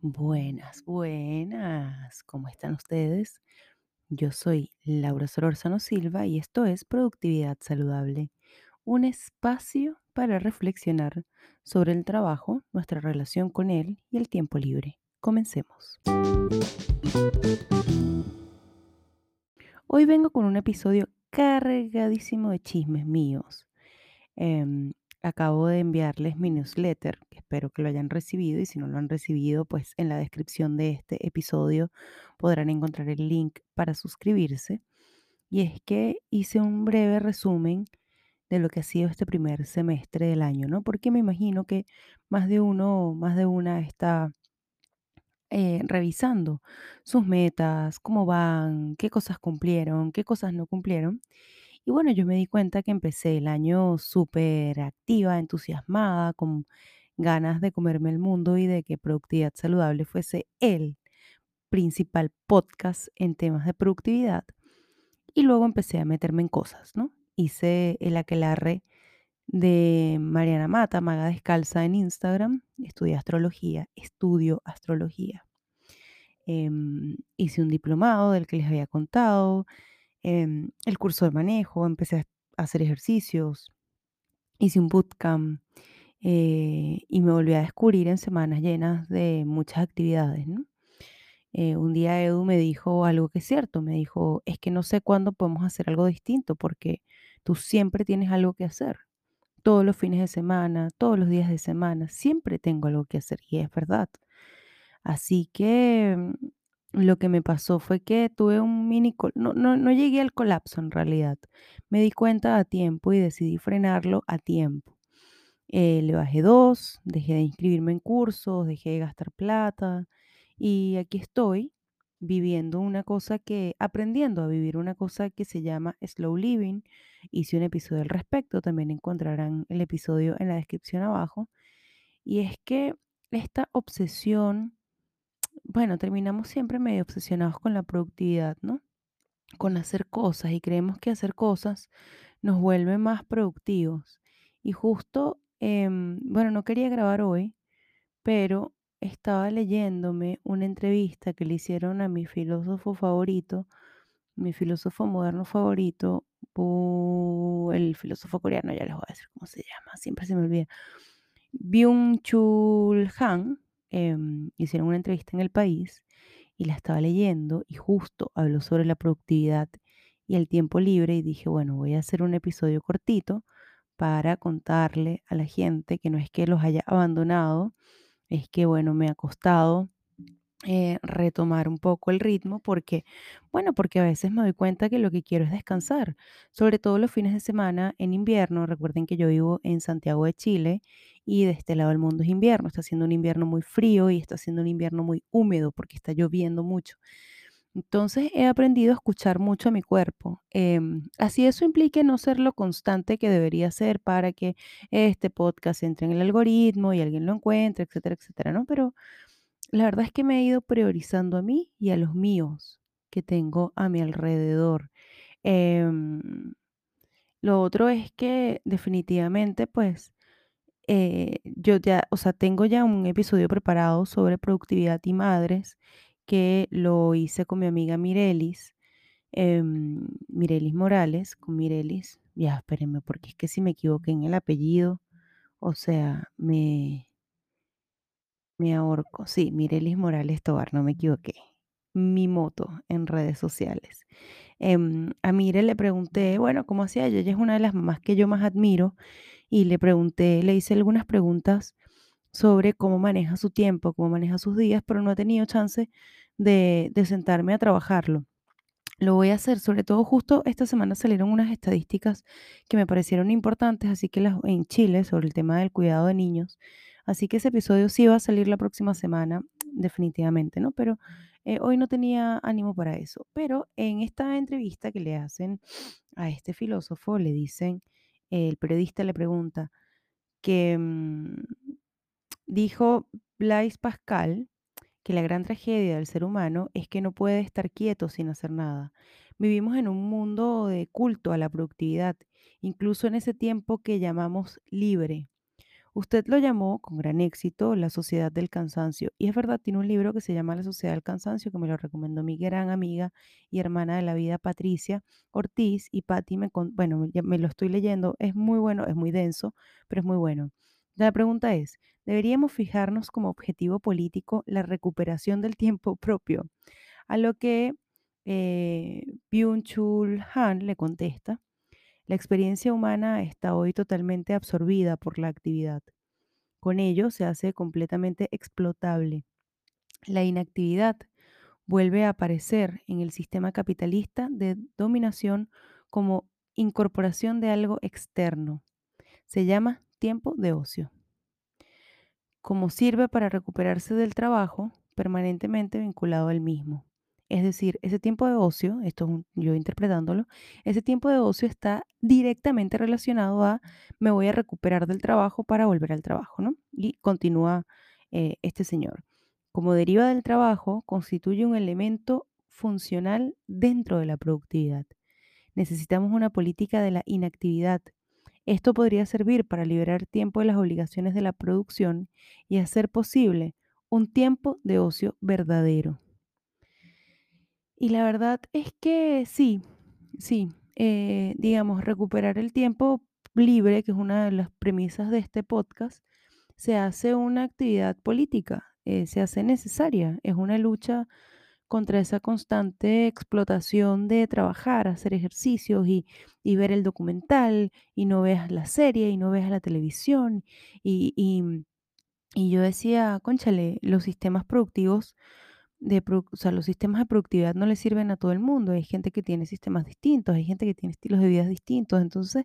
Buenas, buenas. ¿Cómo están ustedes? Yo soy Laura Sororzano Silva y esto es Productividad Saludable, un espacio para reflexionar sobre el trabajo, nuestra relación con él y el tiempo libre. Comencemos. Hoy vengo con un episodio cargadísimo de chismes míos. Em, acabo de enviarles mi newsletter, que espero que lo hayan recibido y si no lo han recibido, pues en la descripción de este episodio podrán encontrar el link para suscribirse. Y es que hice un breve resumen de lo que ha sido este primer semestre del año, ¿no? Porque me imagino que más de uno, más de una está eh, revisando sus metas, cómo van, qué cosas cumplieron, qué cosas no cumplieron. Y bueno, yo me di cuenta que empecé el año súper activa, entusiasmada, con ganas de comerme el mundo y de que Productividad Saludable fuese el principal podcast en temas de productividad. Y luego empecé a meterme en cosas, ¿no? Hice el aquelarre de Mariana Mata, Maga Descalza en Instagram. Estudié astrología, estudio astrología. Em, hice un diplomado del que les había contado, em, el curso de manejo, empecé a hacer ejercicios, hice un bootcamp eh, y me volví a descubrir en semanas llenas de muchas actividades. Eh, un día Edu me dijo algo que es cierto, me dijo, es que no sé cuándo podemos hacer algo distinto porque tú siempre tienes algo que hacer. Todos los fines de semana, todos los días de semana, siempre tengo algo que hacer y es verdad. Así que lo que me pasó fue que tuve un mini, no, no, no llegué al colapso en realidad. Me di cuenta a tiempo y decidí frenarlo a tiempo. Eh, le bajé dos, dejé de inscribirme en cursos, dejé de gastar plata y aquí estoy viviendo una cosa que, aprendiendo a vivir una cosa que se llama slow living. Hice un episodio al respecto, también encontrarán el episodio en la descripción abajo. Y es que esta obsesión bueno, terminamos siempre medio obsesionados con la productividad, ¿no? Con hacer cosas y creemos que hacer cosas nos vuelve más productivos. Y justo, em, bueno, no quería grabar hoy, pero estaba leyéndome una entrevista que le hicieron a mi filósofo favorito, mi filósofo moderno favorito, el filósofo coreano, ya les voy a decir cómo se llama, siempre se me olvida. Byung-Chul Han, em, hicieron una entrevista en El País y la estaba leyendo y justo habló sobre la productividad y el tiempo libre y dije, bueno, voy a hacer un episodio cortito para contarle a la gente que no es que los haya abandonado, es que, bueno, me ha costado eh, retomar un poco el ritmo porque, bueno, porque a veces me doy cuenta que lo que quiero es descansar, sobre todo los fines de semana en invierno. Recuerden que yo vivo en Santiago de Chile y de este lado del mundo es invierno, está haciendo un invierno muy frío y está haciendo un invierno muy húmedo porque está lloviendo mucho. Entonces he aprendido a escuchar mucho a mi cuerpo. em, así eso implique no ser lo constante que debería ser para que este podcast entre en el algoritmo y alguien lo encuentre, etcétera, etcétera, ¿no? Pero la verdad es que me he ido priorizando a mí y a los míos que tengo a mi alrededor. Em, lo otro es que definitivamente, pues, eh, yo ya, o sea, tengo ya un episodio preparado sobre productividad y madres que lo hice con mi amiga Mirelis, em, Mirelis Morales, con Mirelis. Ya, espérenme, porque es que si me equivoqué en el apellido, o sea, me, me ahorco. Sí, Mirelis Morales Tobar, no me equivoqué. Mi moto en redes sociales. Em, a Mire le pregunté, bueno, ¿cómo hacía ella? Ella es una de las mamás que yo más admiro y le pregunté, le hice algunas preguntas sobre cómo maneja su tiempo, cómo maneja sus días, pero no he tenido chance de, de sentarme a trabajarlo. Lo voy a hacer, sobre todo justo esta semana salieron unas estadísticas que me parecieron importantes, así que las, en Chile, sobre el tema del cuidado de niños. Así que ese episodio sí va a salir la próxima semana, definitivamente, ¿no? Pero eh, hoy no tenía ánimo para eso. Pero en esta entrevista que le hacen a este filósofo, le dicen, el periodista le pregunta que mm, dijo Blaise Pascal, que la gran tragedia del ser humano es que no puede estar quieto sin hacer nada. Vivimos en un mundo de culto a la productividad, incluso en ese tiempo que llamamos libre. Usted lo llamó con gran éxito La Sociedad del Cansancio. Y es verdad, tiene un libro que se llama La Sociedad del Cansancio, que me lo recomendó mi gran amiga y hermana de la vida, Patricia Ortiz. Y Patti me, bueno, me lo estoy leyendo. Es muy bueno, es muy denso, pero es muy bueno. La pregunta es, ¿deberíamos fijarnos como objetivo político la recuperación del tiempo propio? A lo que eh, Byung-Chul Han le contesta, la experiencia humana está hoy totalmente absorbida por la actividad. Con ello se hace completamente explotable. La inactividad vuelve a aparecer en el sistema capitalista de dominación como incorporación de algo externo. Se llama tiempo de ocio. Como sirve para recuperarse del trabajo permanentemente vinculado al mismo. Es decir, ese tiempo de ocio, esto es yo interpretándolo, ese tiempo de ocio está directamente relacionado a me voy a recuperar del trabajo para volver al trabajo, ¿no? Y continúa eh, este señor. Como deriva del trabajo, constituye un elemento funcional dentro de la productividad. Necesitamos una política de la inactividad. Esto podría servir para liberar tiempo de las obligaciones de la producción y hacer posible un tiempo de ocio verdadero. Y la verdad es que sí, sí, eh, digamos, recuperar el tiempo libre, que es una de las premisas de este podcast, se hace una actividad política, eh, se hace necesaria, es una lucha contra esa constante explotación de trabajar, hacer ejercicios y, y ver el documental y no veas la serie y no veas la televisión. Y, y, y yo decía, cónchale, los sistemas productivos de o sea, los sistemas de productividad no le sirven a todo el mundo. Hay gente que tiene sistemas distintos, hay gente que tiene estilos de vida distintos. Entonces,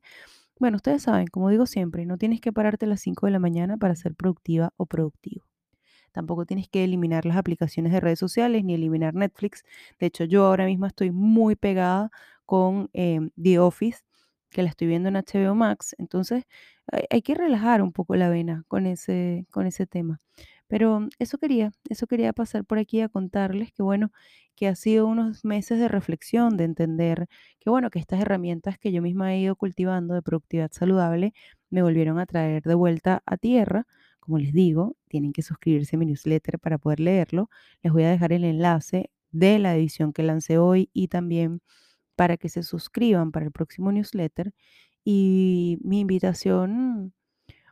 bueno, ustedes saben, como digo siempre, no tienes que pararte a las 5 de la mañana para ser productiva o productivo. Tampoco tienes que eliminar las aplicaciones de redes sociales ni eliminar Netflix. De hecho, yo ahora mismo estoy muy pegada con em, The Office, que la estoy viendo en HBO Max. Entonces, hay, hay que relajar un poco la vena con ese, con ese tema. Pero eso quería, eso quería pasar por aquí a contarles que bueno, que ha sido unos meses de reflexión, de entender que bueno, que estas herramientas que yo misma he ido cultivando de productividad saludable me volvieron a traer de vuelta a tierra como les digo, tienen que suscribirse a mi newsletter para poder leerlo. Les voy a dejar el enlace de la edición que lancé hoy y también para que se suscriban para el próximo newsletter. Y mi invitación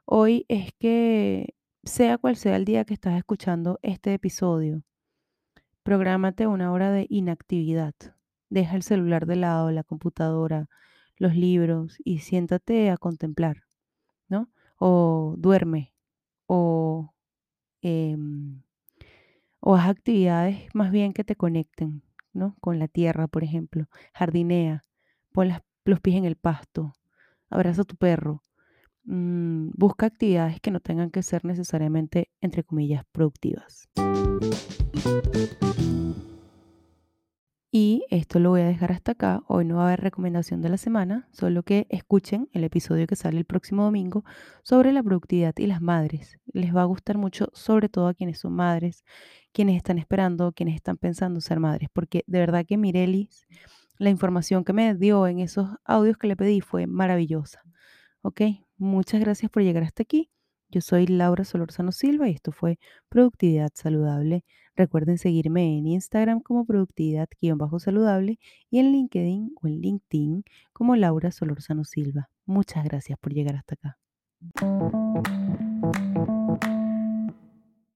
hoy es que sea cual sea el día que estás escuchando este episodio, prográmate una hora de inactividad. Deja el celular de lado, la computadora, los libros y siéntate a contemplar, ¿no? O duerme o em, o haz actividades más bien que te conecten, ¿no? Con la tierra, por ejemplo. Jardinea, pon los pies en el pasto, abraza tu perro. Mm, busca actividades que no tengan que ser necesariamente, entre comillas, productivas. Y esto lo voy a dejar hasta acá. Hoy no va a haber recomendación de la semana, solo que escuchen el episodio que sale el próximo domingo sobre la productividad y las madres. Les va a gustar mucho, sobre todo a quienes son madres, quienes están esperando, quienes están pensando ser madres, porque de verdad que Mirelis, la información que me dio en esos audios que le pedí fue maravillosa. ¿Ok? Muchas gracias por llegar hasta aquí. Yo soy Laura Solorzano Silva y esto fue Productividad Saludable. Recuerden seguirme en Instagram como productividad-saludable y en LinkedIn o en LinkedIn como Laura Solorzano Silva. Muchas gracias por llegar hasta acá.